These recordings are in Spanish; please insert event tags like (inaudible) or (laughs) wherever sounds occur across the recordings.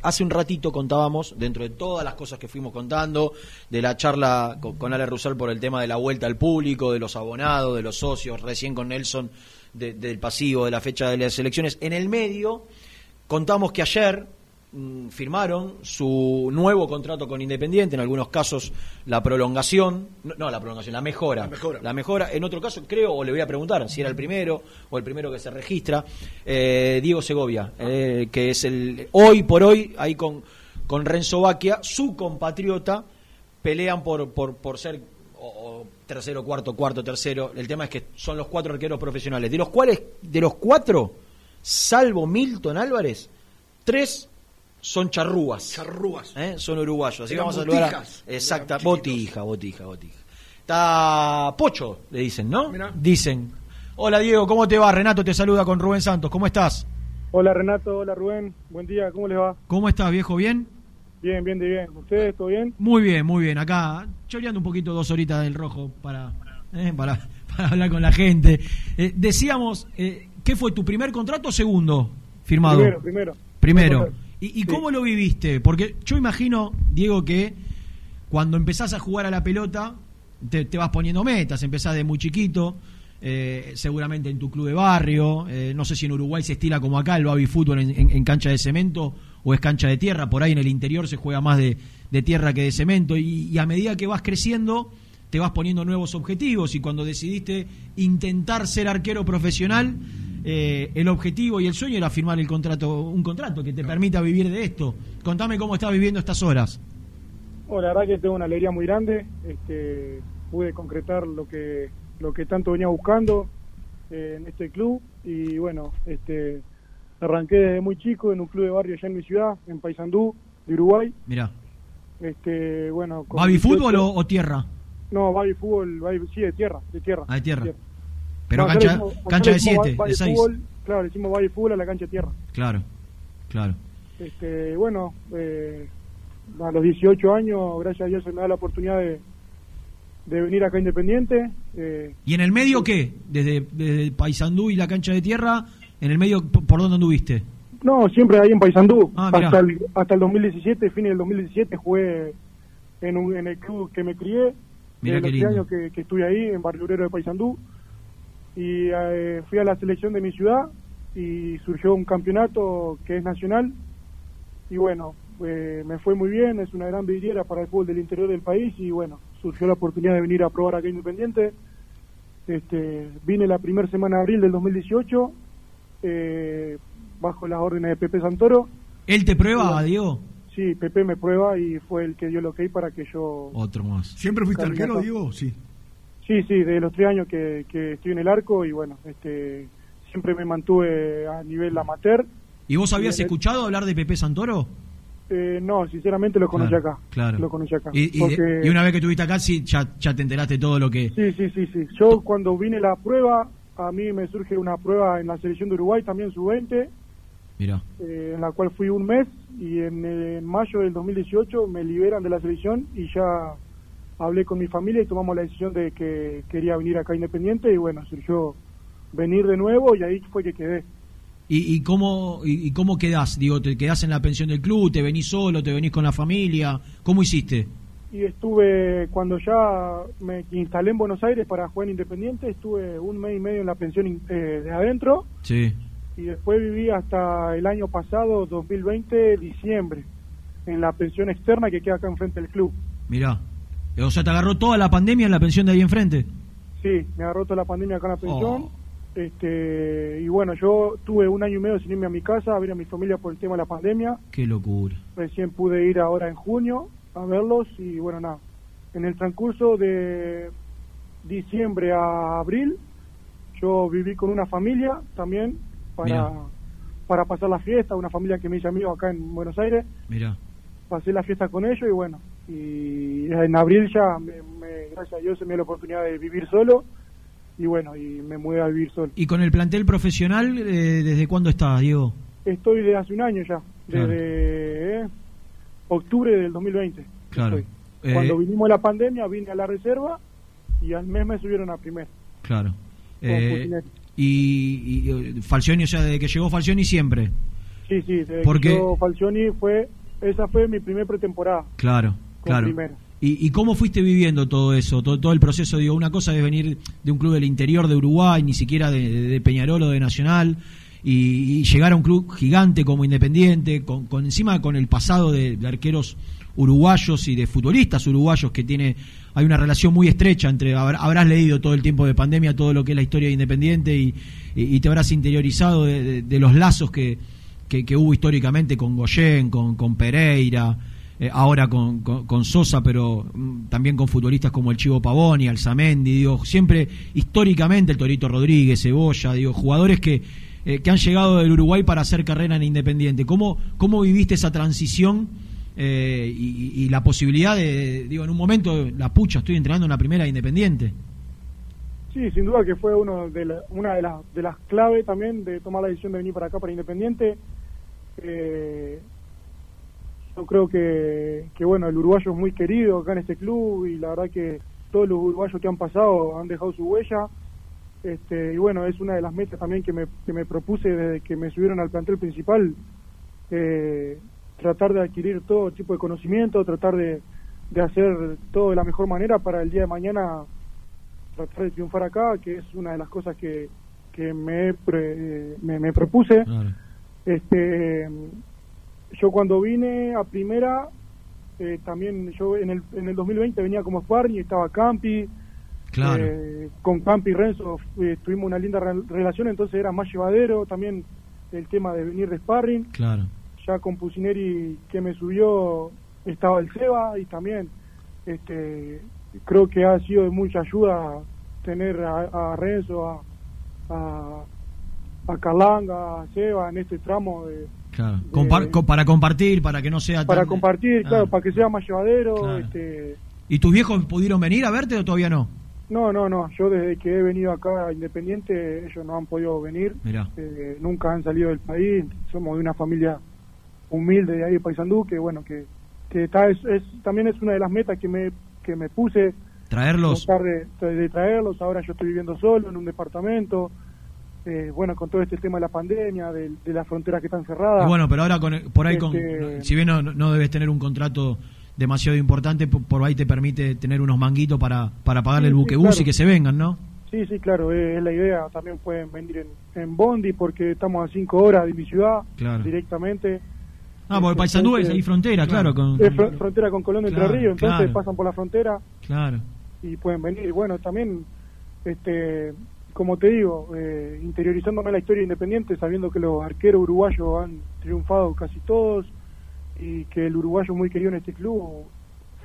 Hace un ratito contábamos, dentro de todas las cosas que fuimos contando, de la charla con, con Ale Rusal por el tema de la vuelta al público, de los abonados, de los socios, recién con Nelson de- del pasivo, de la fecha de las elecciones. En el medio, contamos que ayer firmaron su nuevo contrato con Independiente, en algunos casos la prolongación, no, no, la prolongación, la mejora, La mejora. la mejora, en otro caso creo, o le voy a preguntar si era el primero o el primero que se registra, eh, Diego Segovia, eh, que es el hoy por hoy, ahí con, con Renzo Baquia, su compatriota, pelean por, por, por ser o- o tercero, cuarto, cuarto, tercero. El tema es que son los cuatro arqueros profesionales, de los cuales, de los cuatro, salvo Milton Álvarez, tres son charrúas. Charrúas. ¿eh? son uruguayos. Así que vamos a saludar a. botijas. Exacta, botija, botija, botija. Está Pocho, le dicen, ¿no? Mirá. Dicen. Hola Diego, ¿cómo te va? Renato te saluda con Rubén Santos. ¿Cómo estás? Hola Renato, hola Rubén, buen día, ¿cómo les va? ¿Cómo estás, viejo? ¿Bien? Bien, bien, de bien. ¿Ustedes, todo bien? Muy bien, muy bien. Acá choreando un poquito dos horitas del rojo para, eh, para, (laughs) para hablar con la gente. Eh, decíamos, eh, ¿qué fue tu primer contrato o segundo firmado? Primero, primero. Primero. ¿Y, y Sí. cómo lo viviste? Porque yo imagino, Diego, que cuando empezás a jugar a la pelota, te, te vas poniendo metas, empezás de muy chiquito, eh, seguramente en tu club de barrio, eh, no sé si en Uruguay se estila como acá el baby fútbol en, en- en cancha de cemento o es cancha de tierra, por ahí en el interior se juega más de, de tierra que de cemento, y, y a medida que vas creciendo, te vas poniendo nuevos objetivos, y cuando decidiste intentar ser arquero profesional, eh, el objetivo y el sueño era firmar el contrato, un contrato que te permita vivir de esto. Contame cómo estás viviendo estas horas. Bueno, la verdad que tengo una alegría muy grande. Este, pude concretar lo que lo que tanto venía buscando eh, en este club y bueno, este arranqué desde muy chico en un club de barrio allá en mi ciudad, en Paysandú, de Uruguay. Mirá, Este, bueno, con ¿baby 18 fútbol o, o tierra? No, baby fútbol, baby- sí, de tierra, de tierra. Ah, de tierra. De Pero No, cancha, cancha de nosotros 7, decimos de baby 6. fútbol, Claro, le decimos baby fútbol a la cancha de tierra. Claro, claro. Este, bueno, eh, a los 18 años, gracias a Dios, se me da la oportunidad de, de venir acá Independiente. eh, ¿Y en el medio qué? Desde, desde Paysandú y la cancha de tierra, ¿en el medio por dónde anduviste? no, siempre ahí en Paysandú. Ah, hasta, el, hasta el 2017, fin del 2017, jugué en, un- en el club que me crié. Mirá de qué los años que, que estuve ahí, en Barrio Obrero de Paysandú. Y eh, fui a la selección de mi ciudad y surgió un campeonato que es nacional. Y bueno, eh, me fue muy bien, es una gran vidriera para el fútbol del interior del país y bueno, surgió la oportunidad de venir a probar acá Independiente. Este, vine la primera semana de abril del 2018 eh, bajo las órdenes de Pepe Santoro. ¿Él te prueba. Diego? Sí, Pepe me prueba y fue el que dio lo que hay para que yo... Otro más. ¿Siempre fuiste arquero, Diego? Sí. Sí, sí, de los tres años que, que estoy en el arco y bueno, este, siempre me mantuve a nivel amateur. ¿Y vos habías escuchado hablar de Pepe Santoro? Eh, no, sinceramente lo conocí Claro, acá. Claro. Lo conocí acá. Y, y- Porque- y una vez que estuviste acá, sí, ya, ya te enteraste todo lo que... Sí, sí, sí, sí. Yo cuando vine la prueba, a mí me surge una prueba en la selección de Uruguay, también sub-20, Mira, eh, en la cual fui un mes y en, en mayo del 2018 me liberan de la selección y ya hablé con mi familia y tomamos la decisión de que quería venir acá Independiente y bueno, surgió venir de nuevo y ahí fue que quedé. ¿Y, y cómo y, y cómo quedás? Digo, ¿te quedás en la pensión del club? ¿Te venís solo? ¿Te venís con la familia? ¿Cómo hiciste? Y estuve, cuando ya me instalé en Buenos Aires para jugar en Independiente, estuve un mes y medio en la pensión eh, de adentro Sí. y después viví hasta el año pasado, 2020, diciembre, en la pensión externa que queda acá enfrente del club. Mirá. O sea, ¿te agarró toda la pandemia en la pensión de ahí enfrente? Sí, me agarró toda la pandemia acá en la pensión. Oh. Este, y bueno, yo tuve un año y medio sin irme a mi casa a ver a mi familia por el tema de la pandemia. Qué locura. Recién pude ir ahora en junio a verlos y bueno, nada. En el transcurso de diciembre a abril, yo viví con una familia también para, Mirá. para pasar la fiesta, una familia que me hice amigo acá en Buenos Aires. Mirá. Pasé la fiesta con ellos y bueno, y en abril ya, me, me- gracias a Dios, se me dio la oportunidad de vivir solo y bueno, y me mudé a vivir solo. ¿Y con el plantel profesional, eh, desde cuándo estás, Diego? Estoy desde hace un año ya, desde eh, octubre del 2020. Claro. estoy. Eh, Cuando vinimos la pandemia, vine a la reserva y al mes me subieron a primer. Claro. Eh, y, y, eh, Falcioni, o sea, desde que llegó Falcioni siempre. Sí, sí, desde Porque- que Falcioni fue, esa fue mi primer pretemporada. Claro, claro. primera. ¿Y, y cómo fuiste viviendo todo eso, todo, todo el proceso? Digo, una cosa es venir de un club del interior de Uruguay, ni siquiera de, de- de Peñarol o de Nacional, y, y llegar a un club gigante como Independiente, con, con encima con el pasado de, de arqueros uruguayos y de futbolistas uruguayos que tiene, hay una relación muy estrecha entre, habrá- habrás leído todo el tiempo de pandemia todo lo que es la historia de Independiente y, te habrás interiorizado de, de- de los lazos que, que, que hubo históricamente con Goyen, con, con Pereira, eh, ahora con, con- Sosa, pero mm, también con futbolistas como el Chivo Pavón y Alzamendi, digo, siempre históricamente el Torito Rodríguez, Cebolla, digo, jugadores que, eh, que han llegado del Uruguay para hacer carrera en Independiente. ¿Cómo, cómo viviste esa transición eh, y, la posibilidad de, digo, en un momento, la pucha, estoy entrenando en la primera de Independiente? Sí, sin duda que fue uno de una de, las de las claves también de tomar la decisión de venir para acá, para Independiente. Yo creo que, que, bueno, el uruguayo es muy querido acá en este club y la verdad que todos los uruguayos que han pasado han dejado su huella. Este, y bueno, es una de las metas también que me, que me propuse desde que me subieron al plantel principal. eh, tratar de adquirir todo tipo de conocimiento, tratar de, de hacer todo de la mejor manera para el día de mañana tratar de triunfar acá, que es una de las cosas que, que me, pre- me, me propuse. Este, yo cuando vine a primera, eh, también yo en el, en el 2020 venía como sparring, estaba Campi, Claro. eh, con Campi y Renzo eh, tuvimos una linda re- relación, entonces era más llevadero también el tema de venir de sparring. Claro. Ya con Pusineri que me subió estaba el Seba y también este creo que ha sido de mucha ayuda tener a, a Renzo, a, a, a Carlanga, a Seba en este tramo de, Claro. Compar- co- para compartir, para que no sea para tan- compartir, Ah. claro, para que sea más llevadero. Claro. Este, ¿Y tus viejos pudieron venir a verte o todavía no? no, no, no, yo desde que he venido acá a Independiente, ellos no han podido venir, eh, nunca han salido del país, somos de una familia humilde de ahí de Paysandú, que bueno, que, que está, es, es- también es una de las metas que me, que me puse, Traerlos. de, de traerlos, ahora yo estoy viviendo solo en un departamento, eh, bueno, con todo este tema de la pandemia, de, de las fronteras que están cerradas. Y bueno, pero ahora con, por ahí, con, Este- si bien no, no debes tener un contrato demasiado importante, por, por ahí te permite tener unos manguitos para, para pagarle Sí, el sí, buquebús claro. y que se vengan, ¿no? Sí, sí, claro, es, la idea. También pueden venir en, en Bondi porque estamos a cinco horas de mi ciudad Claro. directamente. Ah, porque Paysandú es ahí frontera, claro. con, Es fr- frontera con Colón de Entre Ríos, entonces pasan por la frontera claro. y pueden venir. Bueno, también, este, como te digo, eh, interiorizándome la historia independiente, sabiendo que los arqueros uruguayos han triunfado casi todos y que el uruguayo muy querido en este club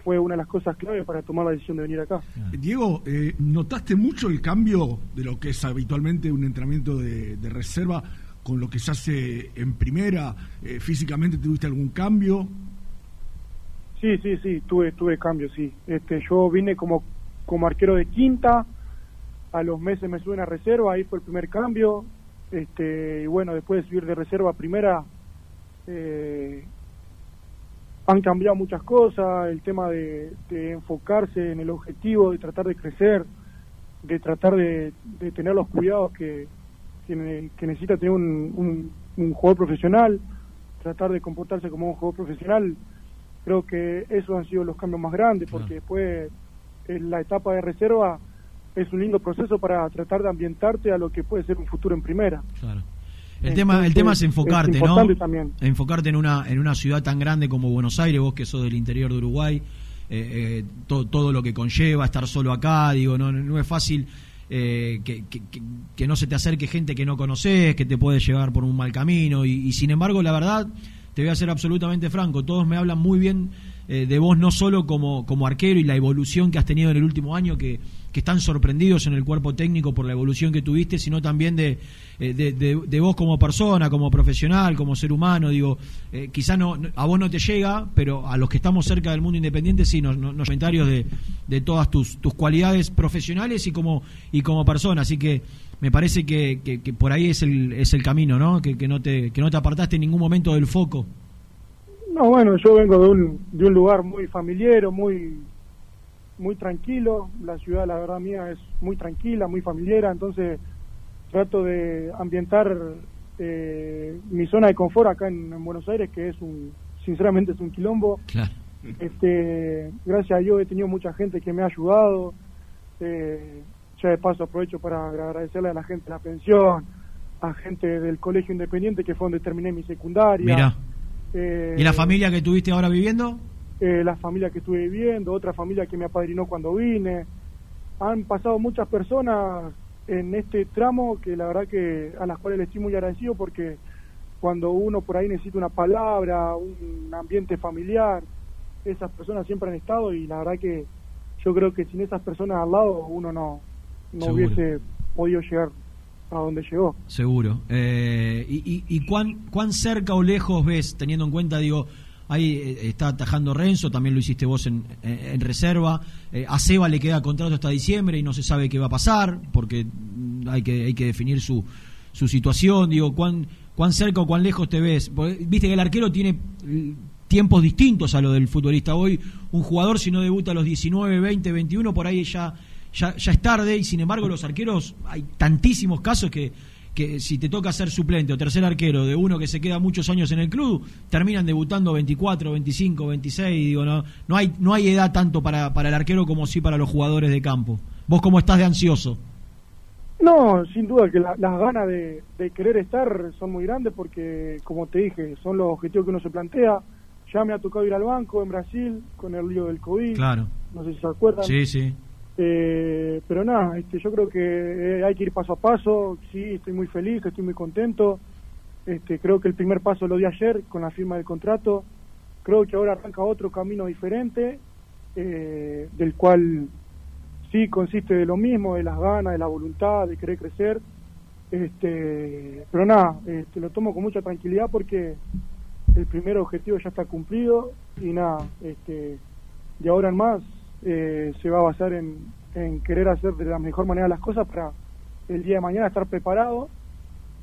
fue una de las cosas clave para tomar la decisión de venir acá. Diego, eh, ¿notaste mucho el cambio de lo que es habitualmente un entrenamiento de, de reserva con lo que se hace en primera? Eh, ¿Físicamente tuviste algún cambio? Sí, sí, sí, tuve, tuve cambios, sí. Este, yo vine como, como arquero de quinta, a los meses me suben a reserva, ahí fue el primer cambio. Este, y bueno, después de subir de reserva a primera, eh, han cambiado muchas cosas, el tema de, de enfocarse en el objetivo, de tratar de crecer, de tratar de, de tener los cuidados que, que, que necesita tener un, un, un jugador profesional, tratar de comportarse como un jugador profesional. Creo que esos han sido los cambios más grandes, porque después en la etapa de reserva es un lindo proceso para tratar de ambientarte a lo que puede ser un futuro en primera. Claro. El tema, el tema es enfocarte, es ¿no? también. Enfocarte en una, en una ciudad tan grande como Buenos Aires, vos que sos del interior de Uruguay, eh, eh, to- todo lo que conlleva estar solo acá, digo, no, no es fácil eh, que, que- que- que no se te acerque gente que no conoces, que te puede llevar por un mal camino, y, y sin embargo, la verdad, te voy a ser absolutamente franco, todos me hablan muy bien eh, de vos, no solo como, como arquero y la evolución que has tenido en el último año, que, que están sorprendidos en el cuerpo técnico por la evolución que tuviste, sino también de, eh, de, de- vos como persona, como profesional, como ser humano. Digo, eh, quizá no, a vos no te llega, pero a los que estamos cerca del mundo independiente sí nos, nos, nos comentarios de, de todas tus, tus cualidades profesionales y como, y como persona. Así que me parece que, que- que por ahí es el, es el camino, ¿no? Que, que no te, que no te apartaste en ningún momento del foco. No, bueno, yo vengo de un, de un lugar muy familiar, muy muy tranquilo. La ciudad, la verdad mía, es muy tranquila, muy familiar. Entonces trato de ambientar eh, mi zona de confort acá en, Buenos Aires, que es un, sinceramente es un quilombo. Este, gracias a Dios he tenido mucha gente que me ha ayudado. Eh, ya de paso aprovecho para agradecerle a la gente de la pensión, a gente del colegio independiente que fue donde terminé mi secundaria. Eh, ¿Y la familia que tuviste ahora viviendo? Eh, la familia que estuve viviendo, otra familia que me apadrinó cuando vine. Han pasado muchas personas en este tramo que la verdad que a las cuales le estoy muy agradecido porque cuando uno por ahí necesita una palabra, un ambiente familiar, esas personas siempre han estado y la verdad que yo creo que sin esas personas al lado uno no, no hubiese podido llegar a donde llegó. Seguro. Eh, y, cuán, cuán cerca o lejos ves, teniendo en cuenta, digo, ahí eh, está atajando Renzo, también lo hiciste vos en, en, reserva, eh, a Seba le queda contrato hasta diciembre y no se sabe qué va a pasar, porque hay que, hay que definir su, su situación, digo, cuán, cuán cerca o cuán lejos te ves. Viste que el arquero tiene tiempos distintos a lo del futbolista. Hoy un jugador si no debuta a los 19, 20, 21, por ahí ya ya, ya es tarde y sin embargo los arqueros, hay tantísimos casos que, que si te toca ser suplente o tercer arquero de uno que se queda muchos años en el club, terminan debutando 24, 25, 26, digo, no, no hay, no hay edad tanto para, para el arquero como sí para los jugadores de campo. ¿Vos cómo estás de ansioso? No, sin duda que las ganas de, de, querer estar son muy grandes porque, como te dije, son los objetivos que uno se plantea. Ya me ha tocado ir al banco en Brasil con el lío del COVID. Claro. No sé si se acuerdan. Sí, sí. Eh, pero nada, este, yo creo que eh, hay que ir paso a paso. Sí, estoy muy feliz, estoy muy contento. Este, creo que el primer paso lo di ayer con la firma del contrato. Creo que ahora arranca otro camino diferente, eh, del cual sí consiste de lo mismo, de las ganas, de la voluntad, de querer crecer. Este, pero nada, este, lo tomo con mucha tranquilidad porque el primer objetivo ya está cumplido y nada, este, de ahora en más eh, se va a basar en, querer hacer de la mejor manera las cosas para el día de mañana estar preparado.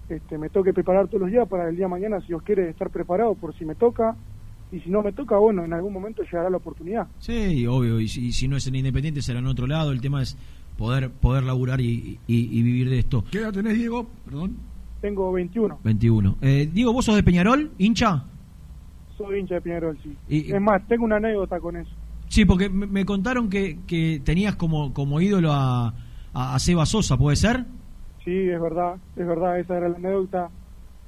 Este, me toque preparar todos los días para el día de mañana, si Dios quiere, estar preparado por si me toca. Y si no me toca, bueno, en algún momento llegará la oportunidad. Sí, obvio. Y si, no es en Independiente, será en otro lado. El tema es poder poder laburar y, vivir de esto. ¿Qué edad tenés, Diego? Perdón. Tengo 21. 21. Eh, Diego, ¿vos sos de Peñarol, hincha? Soy hincha de Peñarol, sí. es más, tengo una anécdota con eso. Sí, porque me, contaron que, que, tenías como, como ídolo a, a, Seba Sosa, ¿puede ser? Sí, es verdad, es verdad, esa era la anécdota.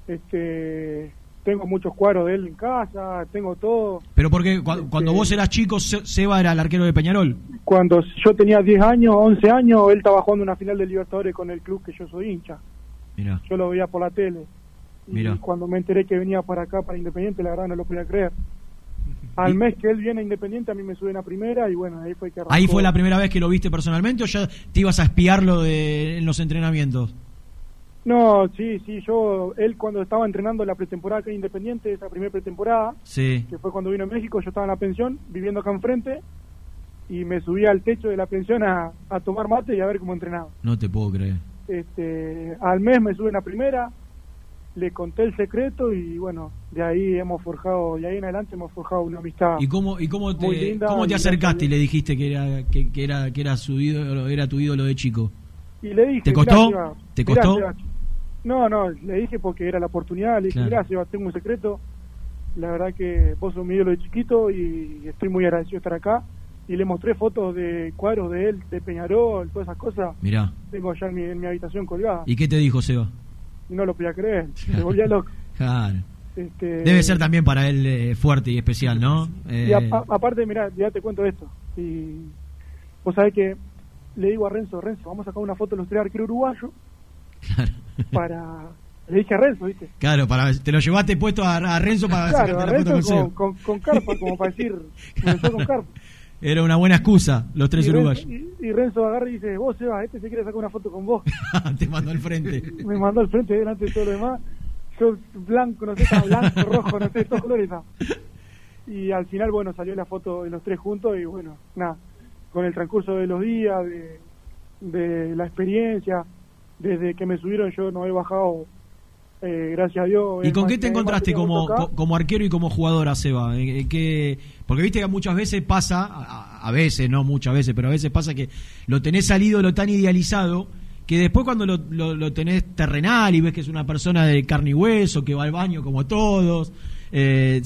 Este, tengo muchos cuadros de él en casa, tengo todo. Pero porque cuando, cuando este vos eras chico, Seba era el arquero de Peñarol. Cuando yo tenía 10 años, 11 años, él estaba jugando una final de Libertadores con el club que yo soy hincha. Mira. Yo lo veía por la tele. Y cuando me enteré que venía para acá, para Independiente, la verdad no lo podía creer. Al mes que él viene a Independiente, a mí me suben a primera y bueno, ahí fue que ¿Ahí fue la primera vez que lo viste personalmente o ya te ibas a espiarlo de, en los entrenamientos? No, sí, sí, yo, él cuando estaba entrenando la pretemporada en Independiente, esa primera pretemporada, sí. que fue cuando vino a México, yo estaba en la pensión, viviendo acá enfrente, y me subí al techo de la pensión a, a tomar mate y a ver cómo entrenaba. No te puedo creer. Este, al mes me suben a primera, le conté el secreto y bueno, de ahí hemos forjado, de ahí en adelante hemos forjado una amistad. ¿Y cómo, y cómo te, cómo te acercaste y le dijiste que era, que, era, que era su ídolo, era tu ídolo de chico? Y le dije, ¿Te costó? ¿Te costó? no, no, le dije porque era la oportunidad, le dije, gracias, tengo un secreto, la verdad que vos sos mi ídolo de chiquito y estoy muy agradecido de estar acá. Y le mostré fotos de cuadros de él, de Peñarol, todas esas cosas. Mirá. Tengo allá en mi, en mi habitación colgada. ¿Y qué te dijo Seba? No lo podía creer, (laughs) se volvía loco. Este, Debe ser también para él eh, fuerte y especial, ¿no? Y eh, aparte, mira, ya te cuento esto. Y vos sabés que le digo a Renzo, Renzo, vamos a sacar una foto de los tres arqueros uruguayos. Claro. (laughs) Para. Le dije a Renzo, ¿viste? Claro, para, te lo llevaste puesto a, Renzo para claro, a Renzo la foto con, con, con, carpa, como para (laughs) decir, con carpa. Era una buena excusa, los tres uruguayos. y, Renzo agarra y dice, vos Seba, este se quiere sacar una foto con vos. (laughs) Te mandó al frente. (laughs) Me mandó al frente delante de todo lo demás. Yo blanco, no sé, blanco, rojo, no sé, todos colores. Y al final, bueno, salió la foto de los tres juntos y bueno, nada, con el transcurso de los días, de, de la experiencia, desde que me subieron yo no he bajado eh, gracias a Dios. ¿Y con qué te encontraste como, como arquero y como jugadora, Seba? ¿Qué, porque viste que muchas veces pasa, a, veces, no muchas veces, pero a veces pasa que lo tenés salido, lo tan idealizado, que después cuando lo, lo, tenés terrenal y ves que es una persona de carne y hueso, que va al baño como todos, eh,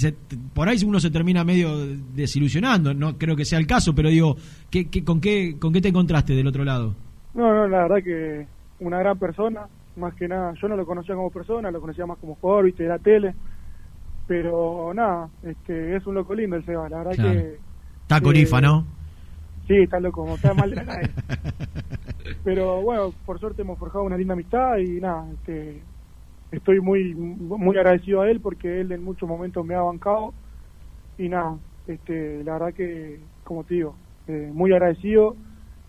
por ahí uno se termina medio desilusionando, no creo que sea el caso, pero digo, ¿qué, con, qué, ¿con qué te encontraste del otro lado? No, no, la verdad que una gran persona, más que nada, yo no lo conocía como persona, lo conocía más como jugador, viste, de la tele, pero nada, este, es un loco lindo el Seba, la verdad que... Está corifa, ¿no? Sí, está loco, está mal de la (laughs) Pero bueno, por suerte hemos forjado una linda amistad y nada, este, estoy muy muy agradecido a él porque él en muchos momentos me ha bancado y nada, este, la verdad que, como te digo, eh, muy agradecido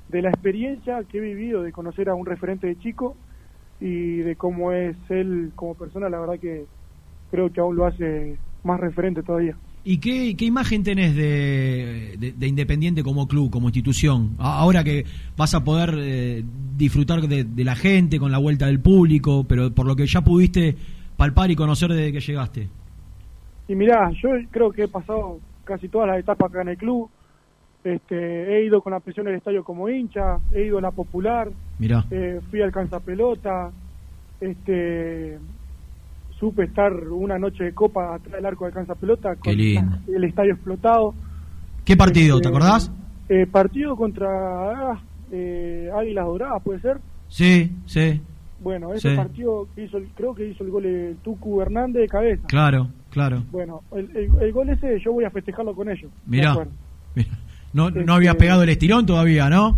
de la experiencia que he vivido de conocer a un referente de chico y de cómo es él como persona, la verdad que creo que aún lo hace más referente todavía. ¿Y qué, qué imagen tenés de, de, Independiente como club, como institución? Ahora que vas a poder eh, disfrutar de, de, la gente, con la vuelta del público, pero por lo que ya pudiste palpar y conocer desde que llegaste. Y mirá, yo creo que he pasado casi todas las etapas acá en el club. Este, he ido con la presión del estadio como hincha, he ido a la popular, Mirá. Eh, fui al pelota este, supe estar una noche de copa atrás del arco de Cansa Pelota con el estadio explotado. ¿Qué partido? ¿Te este, acordás? Eh, partido contra ah, eh, Águilas Doradas, ¿puede ser? Sí, sí. Bueno, ese partido hizo, creo que hizo el gol el Tucu Hernández de cabeza. Claro, claro. Bueno, el, el, gol ese yo voy a festejarlo con ellos. Mirá, No, no habías este, pegado el estirón todavía, ¿no?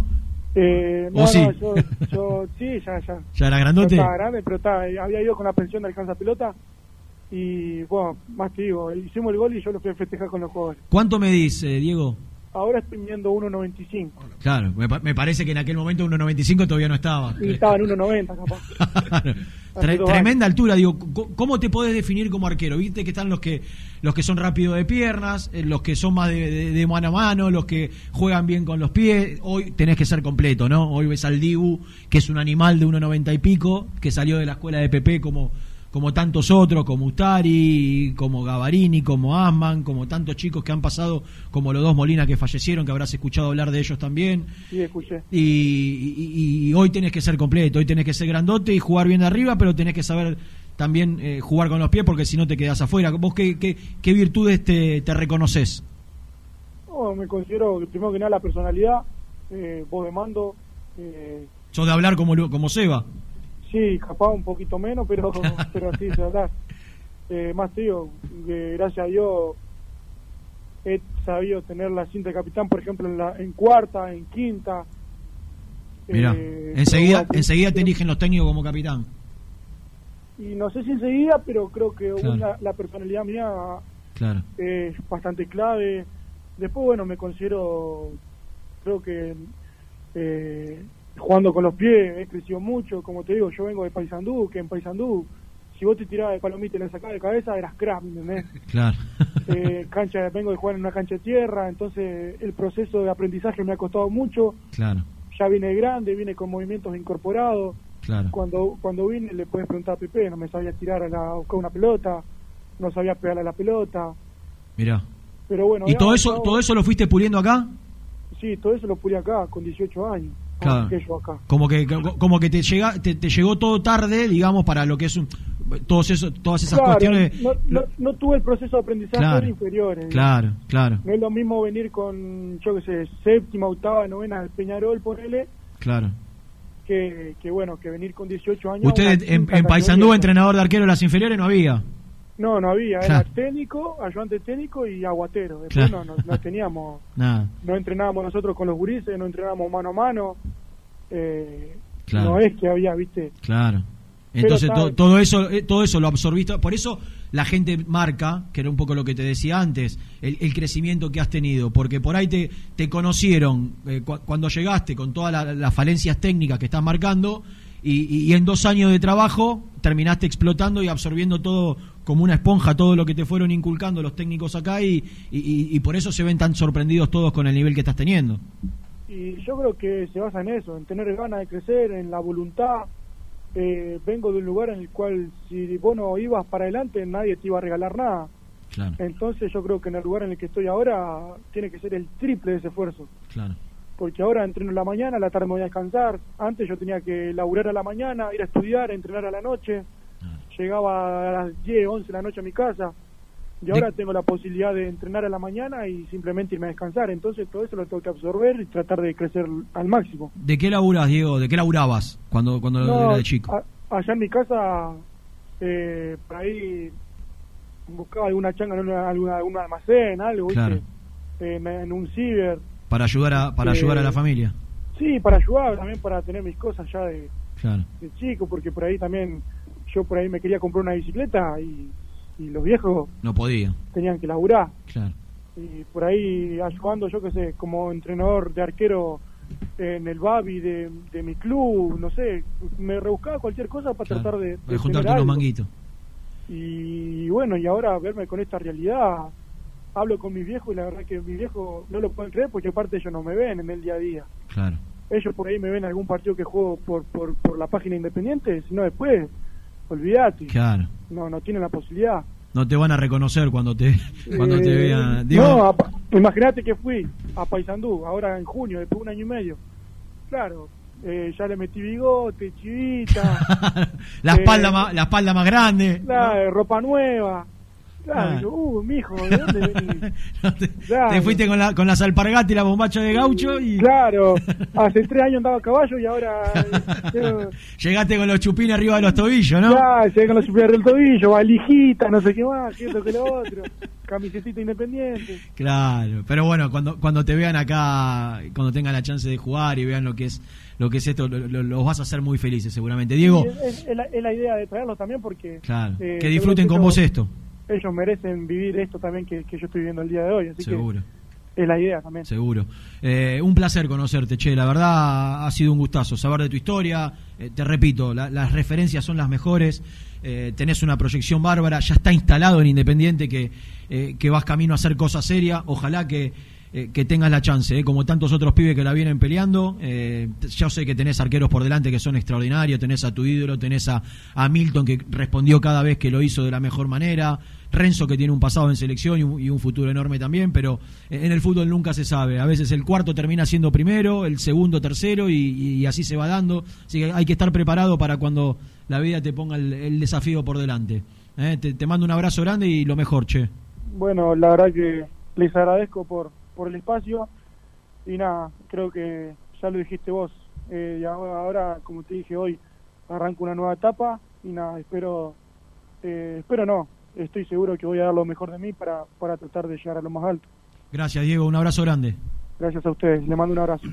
Eh, no, sí? yo, yo, sí, ya, ya. ¿Ya era grandote? estaba grande, pero estaba, había ido con la pensión de alcanza pelota y, bueno, más te digo, hicimos el gol y yo lo fui a festejar con los jugadores. ¿Cuánto me dice, Diego? Ahora estoy viendo 1.95. Claro, me, me, parece que en aquel momento 1.95 todavía no estaba. Y estaba en 1.90 capaz. (laughs) tremenda altura, digo, ¿cómo te podés definir como arquero? Viste que están los que los que son rápidos de piernas, eh, los que son más de, mano a mano, los que juegan bien con los pies. Hoy tenés que ser completo, ¿no? Hoy ves al Dibu, que es un animal de 1.90 y pico, que salió de la escuela de PP como como tantos otros, como Ustari, como Gavarini, como Asman, como tantos chicos que han pasado, como los dos Molina que fallecieron, que habrás escuchado hablar de ellos también. Sí, escuché. Y, hoy tenés que ser completo, hoy tenés que ser grandote y jugar bien de arriba, pero tenés que saber también eh, jugar con los pies porque si no te quedas afuera. ¿Vos qué, qué, virtudes te, te reconoces? Oh, me considero, primero que nada, la personalidad, eh, voz de mando. Eh, ¿Sos de hablar como, como Seba? Sí, capaz un poquito menos, pero, (laughs) pero sí, se verdad. Eh, más tío, gracias a Dios he sabido tener la cinta de capitán, por ejemplo, en, la, en cuarta, en quinta. Mira, eh, enseguida, enseguida te eligen los técnicos como capitán. Y no sé si enseguida, pero creo que la personalidad mía claro. es bastante clave. Después, bueno, me considero, creo que eh, jugando con los pies, he crecido mucho, como te digo, yo vengo de Paysandú, que en Paysandú, si vos te tirabas de palomita y le sacabas de cabeza, eras crack, ¿me entendés? (laughs) Claro. (laughs) Eh, cancha, vengo de jugar en una cancha de tierra, entonces el proceso de aprendizaje me ha costado mucho. Claro. Ya vine grande, vine con movimientos incorporados. Claro. Cuando, cuando vine le puedes preguntar a Pepe, no me sabía tirar a, la, buscar una pelota, no sabía pegarle a la pelota. Mira. Pero bueno. ¿Y todo eso, todo eso lo fuiste puliendo acá? Sí, todo eso lo pulí acá, con 18 años. Como que como que te llega te, llegó todo tarde, digamos, para lo que es un, todos eso, todas esas cuestiones. No, tuve el proceso de aprendizaje inferiores. Claro, claro. No es lo mismo venir con, yo que sé, séptima, octava, novena del Peñarol, ponele. Claro. Que, que bueno, que venir con 18 años. Usted en, en Paysandú, entrenador de arquero de las inferiores, no había. No, no había, era técnico, ayudante técnico y aguatero. Después no, no, (laughs) teníamos, no entrenábamos nosotros con los gurises, no entrenábamos mano a mano. Eh, No es que había, viste. Claro. Entonces todo eso eh, todo eso lo absorbiste. Por eso la gente marca, que era un poco lo que te decía antes, el, crecimiento que has tenido. Porque por ahí te, te conocieron eh, cuando llegaste con todas las falencias técnicas que estás marcando y, en dos años de trabajo terminaste explotando y absorbiendo todo como una esponja, todo lo que te fueron inculcando los técnicos acá y, y, por eso se ven tan sorprendidos todos con el nivel que estás teniendo. Y yo creo que se basa en eso, en tener ganas de crecer, en la voluntad. Eh, vengo de un lugar en el cual si vos no ibas para adelante nadie te iba a regalar nada. Entonces yo creo que en el lugar en el que estoy ahora tiene que ser el triple de ese esfuerzo. Claro. Porque ahora entreno en la mañana, a la tarde me voy a descansar. Antes yo tenía que laburar a la mañana, ir a estudiar, entrenar a la noche. Llegaba a las 10, 11 de la noche a mi casa. Y ahora tengo la posibilidad de entrenar a la mañana y simplemente irme a descansar. Entonces todo eso lo tengo que absorber y tratar de crecer al máximo. ¿De qué laburas, Diego? ¿De qué laburabas cuando, cuando No, era de chico? a- allá en mi casa, eh, por ahí buscaba alguna changa alguna, algún almacén, algo, ¿viste? Claro. En, en un ciber. Para ayudar a, para Eh, ayudar a la familia. Sí, para ayudar, también para tener mis cosas ya de, Claro. de chico, porque por ahí también yo por ahí me quería comprar una bicicleta y, y los viejos No podía. tenían que laburar. Claro. Y por ahí ayudando, yo qué sé, como entrenador de arquero en el Babi de, de mi club, no sé, me rebuscaba cualquier cosa para claro. tratar de, de Para juntarte unos manguitos. Y bueno, y ahora verme con esta realidad, hablo con mis viejos y la verdad que mis viejos no lo pueden creer porque aparte ellos no me ven en el día a día. Claro. Ellos por ahí me ven algún partido que juego por, por, por la página independiente, si no después, olvídate, Claro. no, no tienen la posibilidad. No te van a reconocer cuando te (laughs) cuando te Eh, vean. No, imagínate que fui a Paysandú, ahora en junio, después de un año y medio. Claro, eh, ya le metí bigote, chivita, (laughs) la eh, espalda más, la espalda más grande. claro, ropa nueva. Claro, Ah. uh, mijo, ¿de dónde (laughs) venís? No te, Claro. te fuiste con, la, con las alpargatas y la bombacha de gaucho y Claro, (laughs) hace tres años andaba a caballo y ahora... eh, (laughs) llegaste con los chupines arriba de los tobillos, ¿no? Ya, llegué con los superiores del tobillo, valijita, no sé qué más, siento que lo otro, camisetita independiente. Claro, pero bueno, cuando cuando te vean acá, cuando tengan la chance de jugar y vean lo que es lo que es esto, lo- lo- los vas a hacer muy felices seguramente. Diego, es, es la, es la idea de traerlos también porque claro, eh, que disfruten con vos esto, Ellos merecen vivir esto también que, que yo estoy viviendo el día de hoy, así seguro. que es la idea también. Seguro. Eh, un placer conocerte, Che. La verdad ha sido un gustazo saber de tu historia. Eh, te repito, la- las referencias son las mejores. Eh, tenés una proyección bárbara. Ya está instalado en Independiente que, que vas camino a hacer cosas serias. Ojalá que, eh, que tengas la chance, eh, como tantos otros pibes que la vienen peleando. Eh, yo sé que tenés arqueros por delante que son extraordinarios. Tenés a tu ídolo, tenés a, a Milton que respondió cada vez que lo hizo de la mejor manera. Renzo que tiene un pasado en selección y un, futuro enorme también, pero en el fútbol nunca se sabe. A veces el cuarto termina siendo primero, el segundo tercero y, así se va dando. Así que hay que estar preparado para cuando la vida te ponga el, el desafío por delante. Eh, Te, te mando un abrazo grande y lo mejor, che. Bueno, la verdad que les agradezco por, por el espacio y nada, creo que ya lo dijiste vos. Eh, y ahora, ahora, como te dije hoy, arranco una nueva etapa y nada, espero, eh, espero no, estoy seguro que voy a dar lo mejor de mí para, para tratar de llegar a lo más alto. Gracias, Diego. Un abrazo grande. Gracias a ustedes, le mando un abrazo.